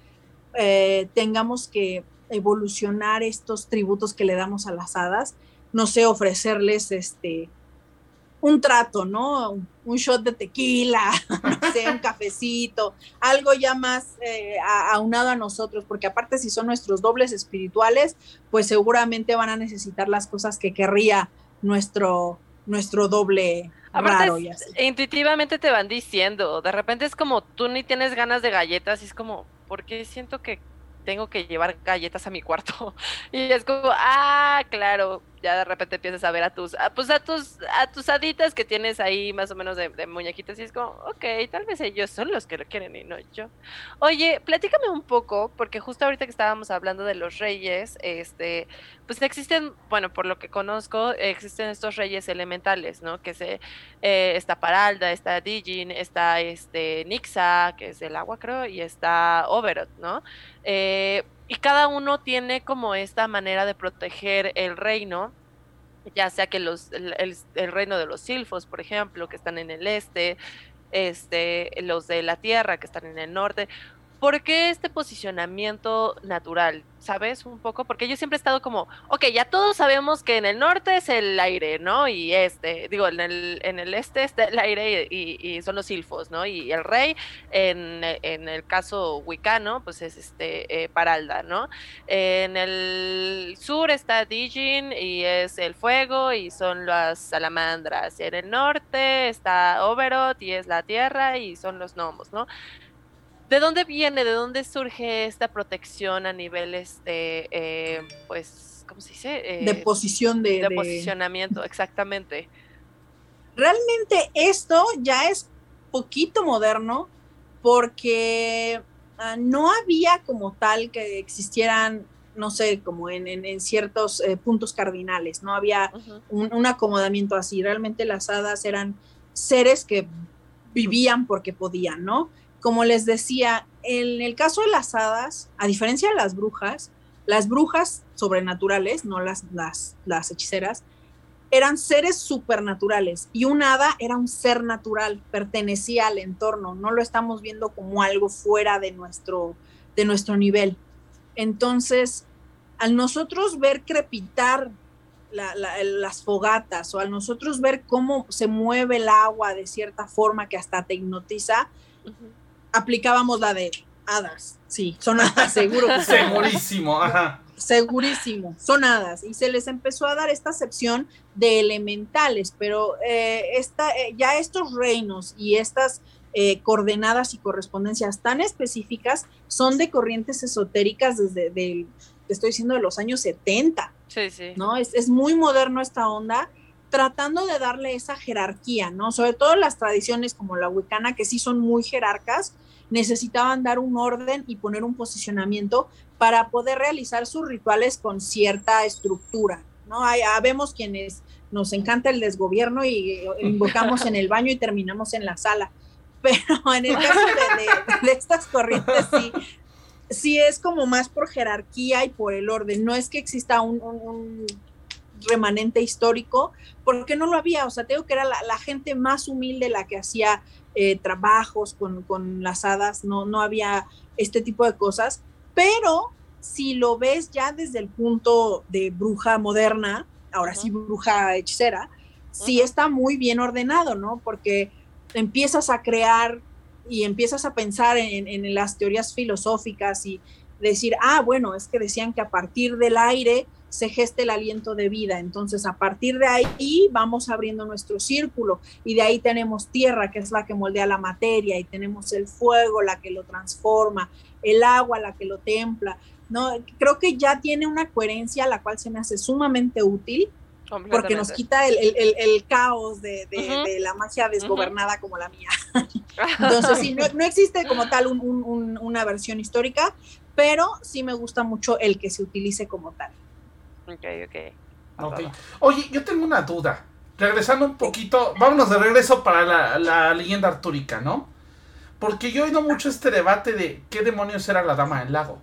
eh, tengamos que evolucionar estos tributos que le damos a las hadas, no sé, ofrecerles este un trato, ¿no? Un shot de tequila, no sé, un cafecito, algo ya más eh, aunado a nosotros, porque aparte si son nuestros dobles espirituales, pues seguramente van a necesitar las cosas que querría nuestro, nuestro doble raro. Intuitivamente te van diciendo, de repente es como tú ni tienes ganas de galletas y es como, ¿por qué siento que tengo que llevar galletas a mi cuarto? Y es como, ah, claro, ya de repente empiezas a ver a tus, a, pues a tus, a tus haditas que tienes ahí más o menos de, muñequitas y es como, ok, tal vez ellos son los que lo quieren y no yo. Oye, platícame un poco, porque justo ahorita que estábamos hablando de los reyes, este, pues existen, bueno, por lo que conozco, existen estos reyes elementales, ¿no? Que se, eh, está Paralda, está Digin, está este Nixa, que es el agua creo, y está Overot, ¿no? Eh, y cada uno tiene como esta manera de proteger el reino, ya sea que los, el, reino de los silfos, por ejemplo, que están en el este, este, los de la tierra, que están en el norte. ¿Por qué este posicionamiento natural? ¿Sabes? Un poco, porque yo siempre he estado como, ok, ya todos sabemos que en el norte es el aire, ¿no? Y este, digo, en el, en el este está el aire y, son los silfos, ¿no? Y el rey, en, el caso wicano, pues es este, eh, Paralda, ¿no? En el sur está Dijin y es el fuego y son las salamandras. Y en el norte está Oberot y es la tierra y son los gnomos, ¿no? ¿De dónde viene, de dónde surge esta protección a nivel, este, eh, pues, ¿cómo se dice? de eh, posición de, de, posicionamiento, exactamente. Realmente esto ya es poquito moderno porque ah, no había como tal que existieran, no sé, como en, ciertos eh, puntos cardinales, no había un, un acomodamiento así. Realmente las hadas eran seres que vivían porque podían, ¿no? Como les decía, en el caso de las hadas, a diferencia de las brujas, las brujas sobrenaturales, no las, las, las hechiceras, eran seres supernaturales y un hada era un ser natural, pertenecía al entorno, no lo estamos viendo como algo fuera de nuestro, de nuestro nivel. Entonces, al nosotros ver crepitar las fogatas o al nosotros ver cómo se mueve el agua de cierta forma que hasta te hipnotiza, aplicábamos la de hadas. Sí, son hadas, seguro. Segurísimo, ajá. Segurísimo, son hadas. Y se les empezó a dar esta acepción de elementales, pero eh, esta, eh, ya estos reinos y estas eh, coordenadas y correspondencias tan específicas son de corrientes esotéricas desde, te estoy diciendo, de los años 70. Sí, sí. ¿no? Es, es muy moderno esta onda tratando de darle esa jerarquía, ¿no? Sobre todo las tradiciones como la wicana, que sí son muy jerarcas, necesitaban dar un orden y poner un posicionamiento para poder realizar sus rituales con cierta estructura, ¿no? Hay, ah, vemos quienes nos encanta el desgobierno y invocamos en el baño y terminamos en la sala, pero en el caso de, estas corrientes sí, sí es como más por jerarquía y por el orden, no es que exista un remanente histórico, porque no lo había, o sea, tengo que era la, gente más humilde la que hacía eh, trabajos con, las hadas, no, no había este tipo de cosas, pero si lo ves ya desde el punto de bruja moderna, ahora sí bruja hechicera, sí está muy bien ordenado, ¿no? Porque empiezas a crear y empiezas a pensar en, en, las teorías filosóficas y decir, ah, bueno, es que decían que a partir del aire se geste el aliento de vida. Entonces, a partir de ahí vamos abriendo nuestro círculo y de ahí tenemos tierra, que es la que moldea la materia, y tenemos el fuego, la que lo transforma, el agua, la que lo templa. No, creo que ya tiene una coherencia la cual se me hace sumamente útil porque nos quita el, caos de, la magia desgobernada como la mía. Entonces, sí, no, existe como tal una versión histórica, pero sí me gusta mucho el que se utilice como tal. Ok, ok. Oye, yo tengo una duda. Regresando un poquito, vámonos de regreso para la, la leyenda artúrica, ¿no? Porque yo he oído mucho este debate de qué demonios era la dama del lago.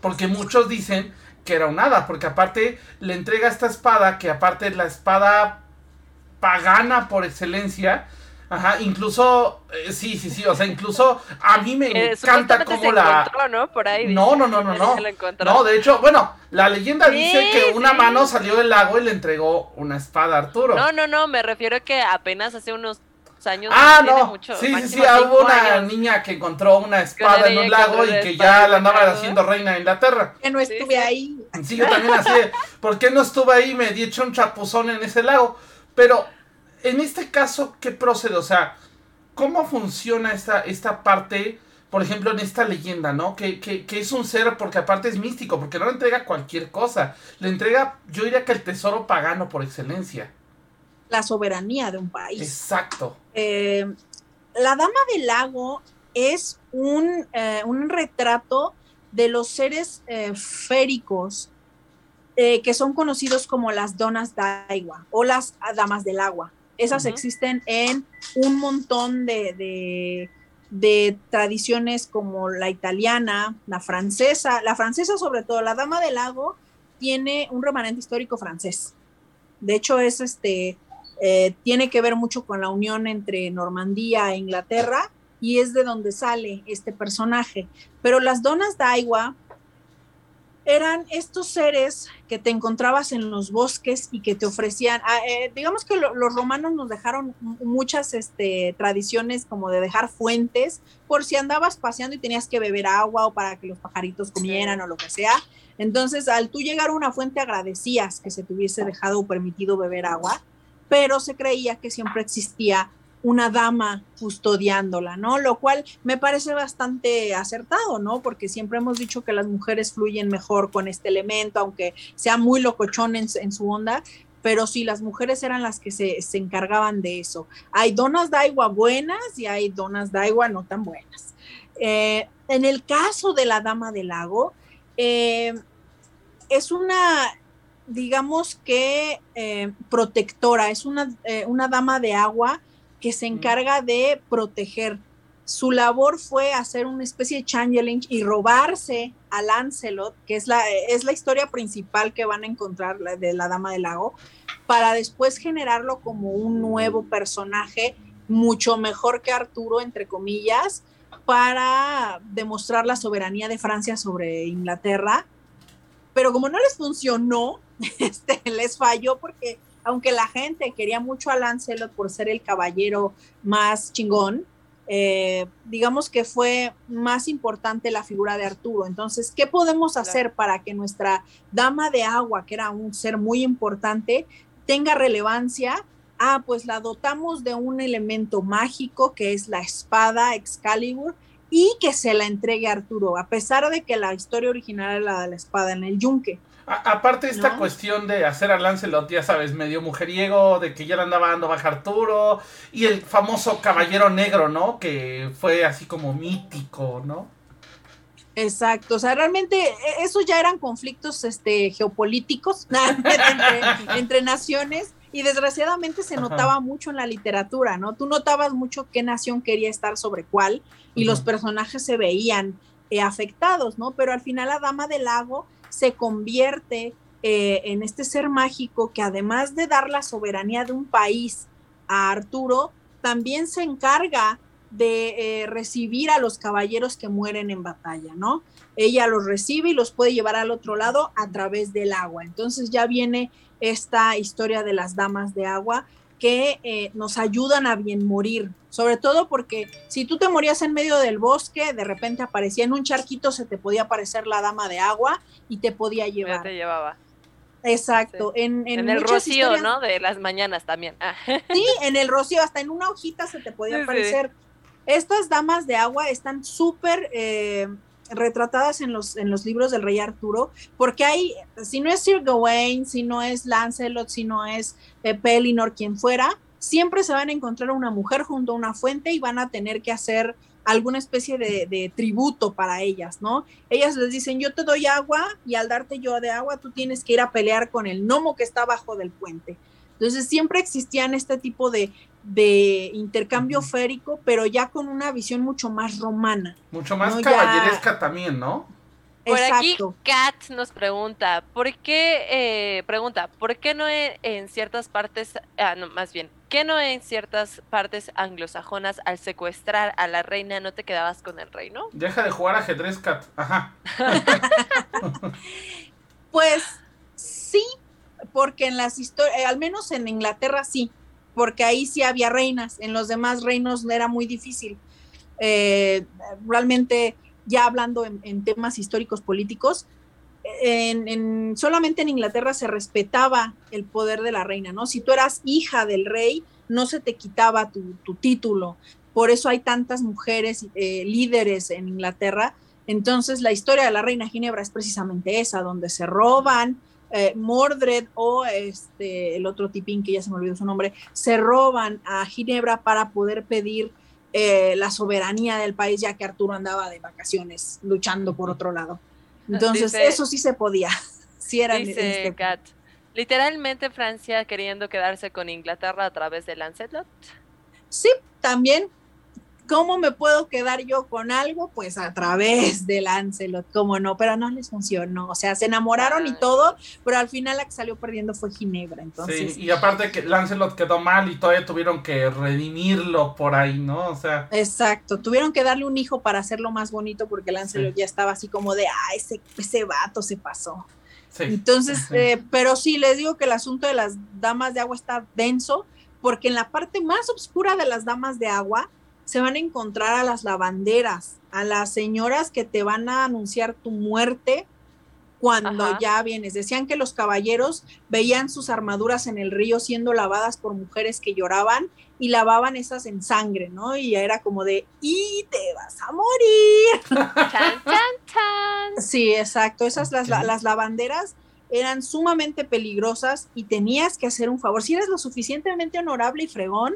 Porque muchos dicen que era un hada, porque aparte le entrega esta espada, que aparte es la espada pagana por excelencia, Ajá, incluso, eh, sí, sí, sí, o sea, incluso a mí me eh, encanta cómo la... ¿no? Por ahí. No, no, no, no, no. No, de hecho, bueno, la leyenda dice que una mano salió del lago y le entregó una espada a Arturo. No, no, no, me refiero a que apenas hace unos años. Ah, no. Mucho, sí, sí, sí, hubo una niña que encontró una espada en un lago y que ya la andaba haciendo reina de Inglaterra. Que no estuve ahí. Sí, yo también así. ¿Por qué no estuve ahí? Me di hecho un chapuzón en ese lago. Pero en este caso, ¿qué procede? O sea, ¿cómo funciona esta, esta parte, por ejemplo, en esta leyenda, ¿no? Que, es un ser, porque aparte es místico, porque no le entrega cualquier cosa. Le entrega, yo diría que el tesoro pagano por excelencia. La soberanía de un país. Exacto. Eh, la Dama del Lago es un, eh, retrato de los seres eh, féricos que son conocidos como las donas agua o las damas del agua. Esas existen en un montón de, tradiciones como la italiana, la francesa, la francesa sobre todo, la Dama del Lago tiene un remanente histórico francés. De hecho, es este, eh, tiene que ver mucho con la unión entre Normandía e Inglaterra y es de donde sale este personaje. Pero las donas Daiwa eran estos seres que te encontrabas en los bosques y que te ofrecían, ah, eh, digamos que los romanos nos dejaron muchas este, tradiciones como de dejar fuentes por si andabas paseando y tenías que beber agua o para que los pajaritos comieran o lo que sea. Entonces, al tú llegar a una fuente agradecías que se te hubiese dejado o permitido beber agua, pero se creía que siempre existía una dama custodiándola, ¿no? Lo cual me parece bastante acertado, ¿no? Porque siempre hemos dicho que las mujeres fluyen mejor con este elemento, aunque sea muy locochón en, su onda, pero sí, las mujeres eran las que se, encargaban de eso. Hay donas daigua buenas y hay donas daigua no tan buenas. Eh, en el caso de la dama del lago, eh, es una, digamos que eh, protectora, es una, una dama de agua que se encarga de proteger. Su labor fue hacer una especie de changeling y robarse a Lancelot, que es la, es la historia principal que van a encontrar de la Dama del Lago, para después generarlo como un nuevo personaje mucho mejor que Arturo, entre comillas, para demostrar la soberanía de Francia sobre Inglaterra. Pero como no les funcionó, este, les falló porque aunque la gente quería mucho a Lancelot por ser el caballero más chingón, eh, digamos que fue más importante la figura de Arturo. Entonces, ¿qué podemos hacer para que nuestra dama de agua, que era un ser muy importante, tenga relevancia? Ah, pues la dotamos de un elemento mágico que es la espada Excalibur y que se la entregue a Arturo, a pesar de que la historia original era la de la espada en el yunque aparte esta cuestión de hacer a Lancelot, ya sabes, medio mujeriego, de que ya le andaba dando baja Arturo, y el famoso caballero negro, ¿no? Que fue así como mítico, ¿no? Exacto, o sea, realmente e, esos ya eran conflictos este, geopolíticos entre, naciones y desgraciadamente se notaba mucho en la literatura, ¿no? Tú notabas mucho qué nación quería estar sobre cuál y los personajes se veían eh, afectados, ¿no? Pero al final la Dama del Lago se convierte eh, en este ser mágico que además de dar la soberanía de un país a Arturo, también se encarga de eh, recibir a los caballeros que mueren en batalla, ¿no? Ella los recibe y los puede llevar al otro lado a través del agua. Entonces ya viene esta historia de las damas de agua que eh, nos ayudan a bien morir, sobre todo porque si tú te morías en medio del bosque, de repente aparecía en un charquito, se te podía aparecer la dama de agua y te podía llevar. te llevaba. Exacto. En, el rocío, ¿no? De las mañanas también. Ah. Sí, en el rocío, hasta en una hojita se te podía aparecer. Estas damas de agua están súper eh, retratadas en los, en los libros del rey Arturo, porque hay, si no es Sir Gawain, si no es Lancelot, si no es eh, Pellinor, quien fuera, siempre se van a encontrar una mujer junto a una fuente y van a tener que hacer alguna especie de, de, tributo para ellas, ¿no? Ellas les dicen, yo te doy agua y al darte yo de agua, tú tienes que ir a pelear con el gnomo que está abajo del puente. Entonces siempre existían este tipo de, de intercambio férico, pero ya con una visión mucho más romana. Mucho más caballeresca también, ¿no? Por aquí Kat nos pregunta, ¿por qué, eh, pregunta, ¿por qué no en, ciertas partes, ah, no, más bien, ¿qué no en ciertas partes anglosajonas al secuestrar a la reina no te quedabas con el reino? Deja de jugar ajedrez, Kat. Ajá. pues sí, porque en las historias, eh, al menos en Inglaterra sí, porque ahí sí había reinas, en los demás reinos era muy difícil. Eh, realmente, ya hablando en, temas históricos políticos, en, solamente en Inglaterra se respetaba el poder de la reina, ¿no? Si tú eras hija del rey, no se te quitaba tu, título. Por eso hay tantas mujeres eh, líderes en Inglaterra. Entonces, la historia de la reina Ginebra es precisamente esa, donde se roban eh, Mordred o este, el otro tipín que ya se me olvidó su nombre, se roban a Ginebra para poder pedir eh, la soberanía del país, ya que Arturo andaba de vacaciones luchando por otro lado. Entonces, eso sí se podía. si era dice este literalmente Francia queriendo quedarse con Inglaterra a través de Lancelot. Sí, también. ¿Cómo me puedo quedar yo con algo? Pues a través de Lancelot, cómo no, pero no les funcionó. O sea, se enamoraron y todo, pero al final la que salió perdiendo fue Ginebra. Entonces... Sí, y aparte que Lancelot quedó mal y todavía tuvieron que redimirlo por ahí, ¿no? O sea. Exacto, tuvieron que darle un hijo para hacerlo más bonito porque Lancelot ya estaba así como de, ah, ese, ese vato se pasó. Sí. Entonces, eh, pero sí, les digo que el asunto de las damas de agua está denso, porque en la parte más oscura de las damas de agua, se van a encontrar a las lavanderas, a las señoras que te van a anunciar tu muerte cuando ya vienes. Decían que los caballeros veían sus armaduras en el río siendo lavadas por mujeres que lloraban y lavaban esas en sangre, ¿no? Y era como de, y te vas a morir. Chan, chan, Sí, exacto. Esas las, las lavanderas eran sumamente peligrosas y tenías que hacer un favor. Si eres lo suficientemente honorable y fregón,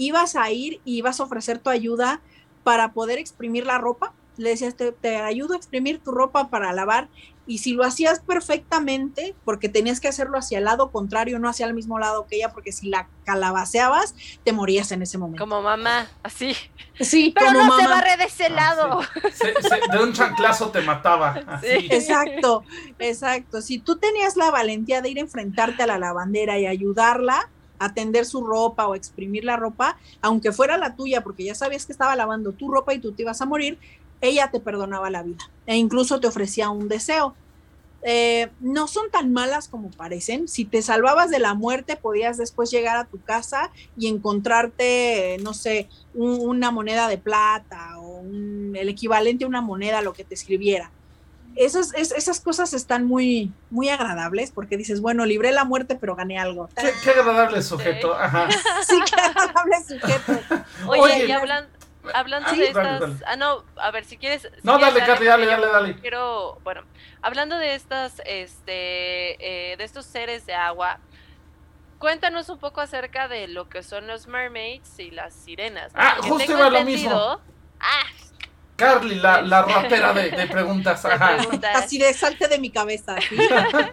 ibas a ir y ibas a ofrecer tu ayuda para poder exprimir la ropa. Le decías, te, ayudo a exprimir tu ropa para lavar. Y si lo hacías perfectamente, porque tenías que hacerlo hacia el lado contrario, no hacia el mismo lado que ella, porque si la calabaceabas, te morías en ese momento. Como mamá, así. Sí, pero no se barre de ese ah, lado. de un chanclazo te mataba. Exacto, exacto. Si tú tenías la valentía de ir a enfrentarte a la lavandera y ayudarla, atender su ropa o exprimir la ropa, aunque fuera la tuya, porque ya sabías que estaba lavando tu ropa y tú te ibas a morir, ella te perdonaba la vida e incluso te ofrecía un deseo. Eh, no son tan malas como parecen. Si te salvabas de la muerte, podías después llegar a tu casa y encontrarte, no sé, una moneda de plata o el equivalente a una moneda, lo que te escribiera esas, esas cosas están muy, muy agradables porque dices, bueno, libré la muerte, pero gané algo. Qué, agradable sujeto. Ajá. Sí, qué agradable sujeto. Oye, y hablan, hablando de estas. Ah, no, a ver, si quieres. no, dale, dale, dale, dale, dale. Quiero, bueno, hablando de estas, este, eh, de estos seres de agua. Cuéntanos un poco acerca de lo que son los mermaids y las sirenas. Ah, justo iba lo mismo. Ah, Carly, la, la rapera de, de preguntas. Así de salte de mi cabeza.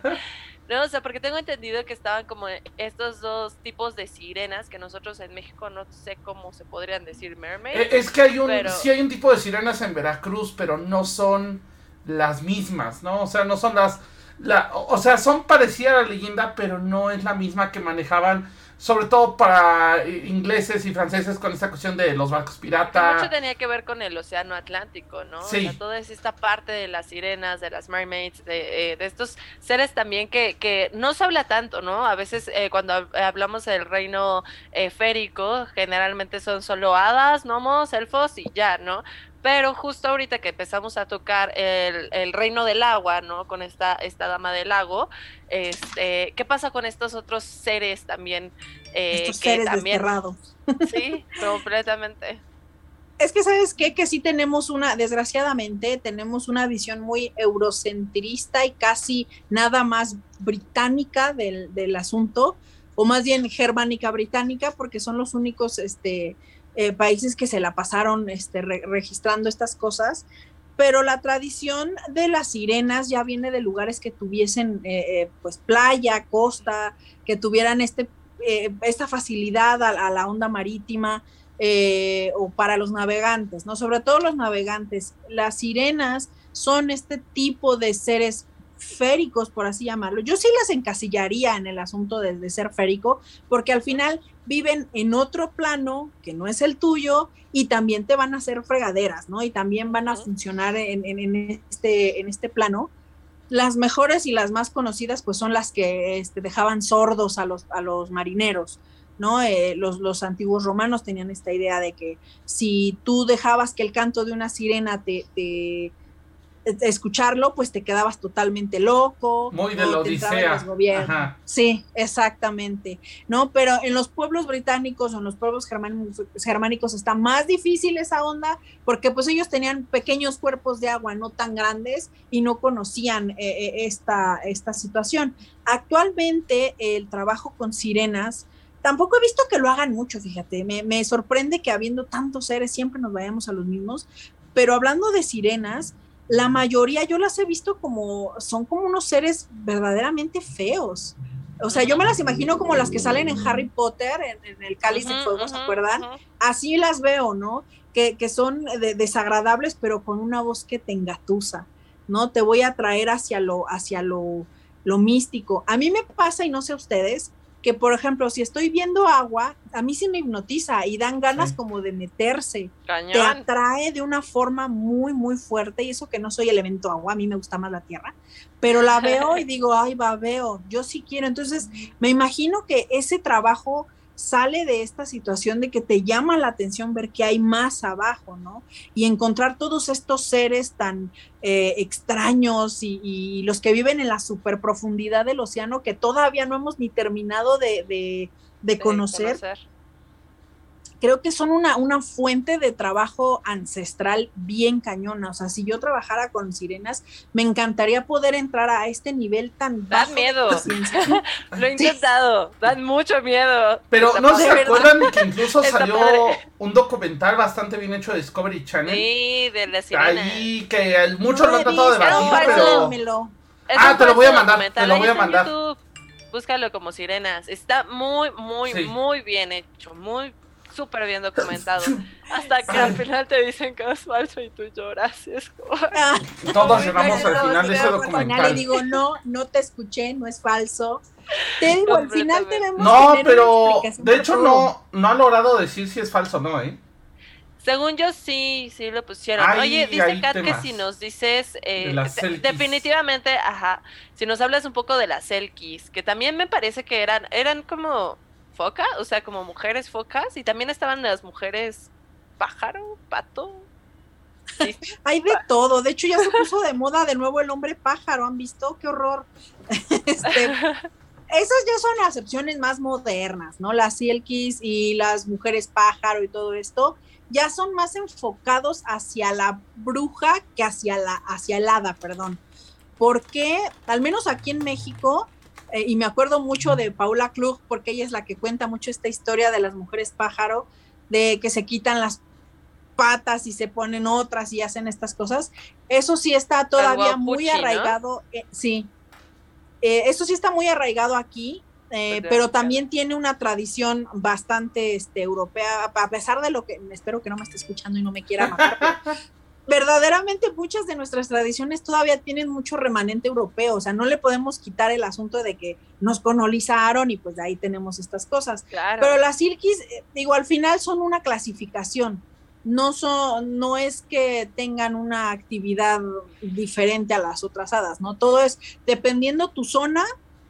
no, o sea, porque tengo entendido que estaban como estos dos tipos de sirenas que nosotros en México no sé cómo se podrían decir mermaids. Eh, es que hay un, sí hay un tipo de sirenas en Veracruz, pero no son las mismas, ¿no? O sea, no son las, la, o sea, son parecidas a la leyenda, pero no es la misma que manejaban sobre todo para ingleses y franceses con esta cuestión de los barcos pirata. Mucho tenía que ver con el océano Atlántico, ¿no? Sí. O sea, toda esta parte de las sirenas, de las mermaids, de, eh, de estos seres también que, que, no se habla tanto, ¿no? A veces eh, cuando hablamos del reino eh, férico, generalmente son solo hadas, gnomos, elfos y ya, ¿no? Pero justo ahorita que empezamos a tocar el, reino del agua, ¿no? Con esta, esta dama del lago, este, ¿qué pasa con estos otros seres también? Eh, estos seres también, desterrados. Sí, completamente. Es que, ¿sabes qué? Que sí tenemos una, desgraciadamente, tenemos una visión muy eurocentrista y casi nada más británica del, del asunto, o más bien germánica británica, porque son los únicos, este, eh, países que se la pasaron este, registrando estas cosas, pero la tradición de las sirenas ya viene de lugares que tuviesen eh, eh, pues playa, costa, que tuvieran este, esta facilidad a, la onda marítima o para los navegantes, ¿no? Sobre todo los navegantes. Las sirenas son este tipo de seres féricos, por así llamarlo. Yo sí las encasillaría en el asunto de, de, ser férico, porque al final viven en otro plano que no es el tuyo y también te van a hacer fregaderas, ¿no? Y también van a funcionar en, este, en este plano. Las mejores y las más conocidas pues son las que este, dejaban sordos a los, a los marineros, ¿no? Eh, los, los, antiguos romanos tenían esta idea de que si tú dejabas que el canto de una sirena te, te escucharlo, pues te quedabas totalmente loco. Muy de la Odisea. Sí, exactamente. ¿No? Pero en los pueblos británicos o en los pueblos germánicos, germánicos está más difícil esa onda porque pues ellos tenían pequeños cuerpos de agua no tan grandes y no conocían eh, eh, esta, esta situación. Actualmente el trabajo con sirenas tampoco he visto que lo hagan mucho, fíjate, me, me sorprende que habiendo tantos seres siempre nos vayamos a los mismos, pero hablando de sirenas, la mayoría yo las he visto como, son como unos seres verdaderamente feos. O sea, yo me las imagino como las que salen en Harry Potter, en, el cáliz de fuego, ¿se acuerdan? Así las veo, ¿no? Que, que son desagradables, pero con una voz que te engatusa, ¿no? Te voy a traer hacia lo, hacia lo, lo místico. A mí me pasa, y no sé ustedes, que por ejemplo, si estoy viendo agua, a mí sí me hipnotiza y dan ganas como de meterse. Te atrae de una forma muy, muy fuerte y eso que no soy elemento agua, a mí me gusta más la tierra, pero la veo y digo, ay, va, veo, yo sí quiero. Entonces, me imagino que ese trabajo sale de esta situación de que te llama la atención ver que hay más abajo, ¿no? Y encontrar todos estos seres tan eh, extraños y, los que viven en la super profundidad del océano que todavía no hemos ni terminado de, conocer creo que son una, una fuente de trabajo ancestral bien cañona. O sea, si yo trabajara con sirenas, me encantaría poder entrar a este nivel tan bajo. Da miedo. Lo he intentado, dan mucho miedo. Pero no se acuerdan que incluso salió un documental bastante bien hecho de Discovery Channel. Sí, de la sirena. Ahí que muchos lo han tratado de batir, pero... Ah, te lo voy a mandar, te lo voy a mandar. Búscalo como sirenas. Está muy, muy, muy bien hecho. Muy súper bien documentado. Hasta que al final te dicen que es falso y tú lloras. Es como... Ah. Todos lloramos al final de ese documental. Y digo, no, no te escuché, no es falso. Te digo, al final tenemos No, pero de hecho no, no ha logrado decir si es falso o no, ¿eh? Según yo sí, sí lo pusieron. Oye, dice Kat que si nos dices, eh, definitivamente, ajá, si nos hablas un poco de las Selkies, que también me parece que eran, eran como foca, o sea, como mujeres focas, y también estaban las mujeres pájaro, pato. Hay de todo, de hecho ya se puso de moda de nuevo el hombre pájaro, ¿han visto? ¡Qué horror! Este, esas ya son las opciones más modernas, ¿no? Las silkies y las mujeres pájaro y todo esto ya son más enfocados hacia la bruja que hacia la hacia el hada, perdón. Porque al menos aquí en México eh, y me acuerdo mucho de Paula Klug, porque ella es la que cuenta mucho esta historia de las mujeres pájaro, de que se quitan las patas y se ponen otras y hacen estas cosas. Eso sí está todavía muy arraigado, eh, sí. Eh, eso sí está muy arraigado aquí, pero también tiene una tradición bastante este, europea, a pesar de lo que, espero que no me esté escuchando y no me quiera matar, verdaderamente muchas de nuestras tradiciones todavía tienen mucho remanente europeo, o sea, no le podemos quitar el asunto de que nos colonizaron y pues de ahí tenemos estas cosas. Pero las silkis, eh, digo, al final son una clasificación, no, son, no es que tengan una actividad diferente a las otras hadas, ¿no? Todo es dependiendo tu zona,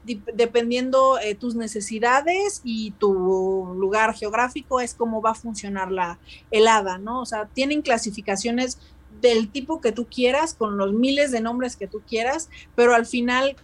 dependiendo eh, tus necesidades y tu lugar geográfico es cómo va a funcionar la helada, ¿no? O sea, tienen clasificaciones del tipo que tú quieras, con los miles de nombres que tú quieras, pero al final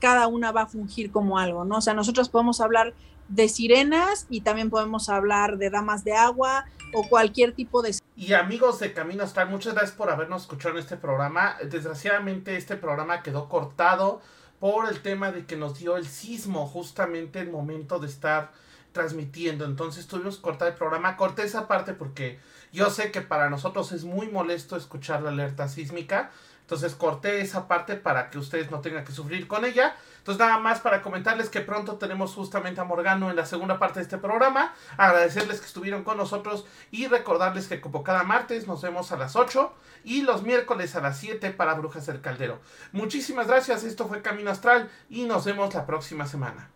cada una va a fungir como algo, ¿no? O sea, nosotros podemos hablar de sirenas y también podemos hablar de damas de agua o cualquier tipo de... Y amigos de Camino Astral, muchas gracias por habernos escuchado en este programa. Desgraciadamente este programa quedó cortado por el tema de que nos dio el sismo justamente el momento de estar transmitiendo. Entonces tuvimos que cortar el programa. Corté esa parte porque yo sé que para nosotros es muy molesto escuchar la alerta sísmica. Entonces corté esa parte para que ustedes no tengan que sufrir con ella. Entonces nada más para comentarles que pronto tenemos justamente a Morgano en la segunda parte de este programa. Agradecerles que estuvieron con nosotros y recordarles que como cada martes nos vemos a las 8 y los miércoles a las 7 para Brujas del Caldero. Muchísimas gracias, esto fue Camino Astral y nos vemos la próxima semana.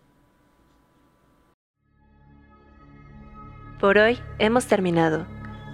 Por hoy hemos terminado.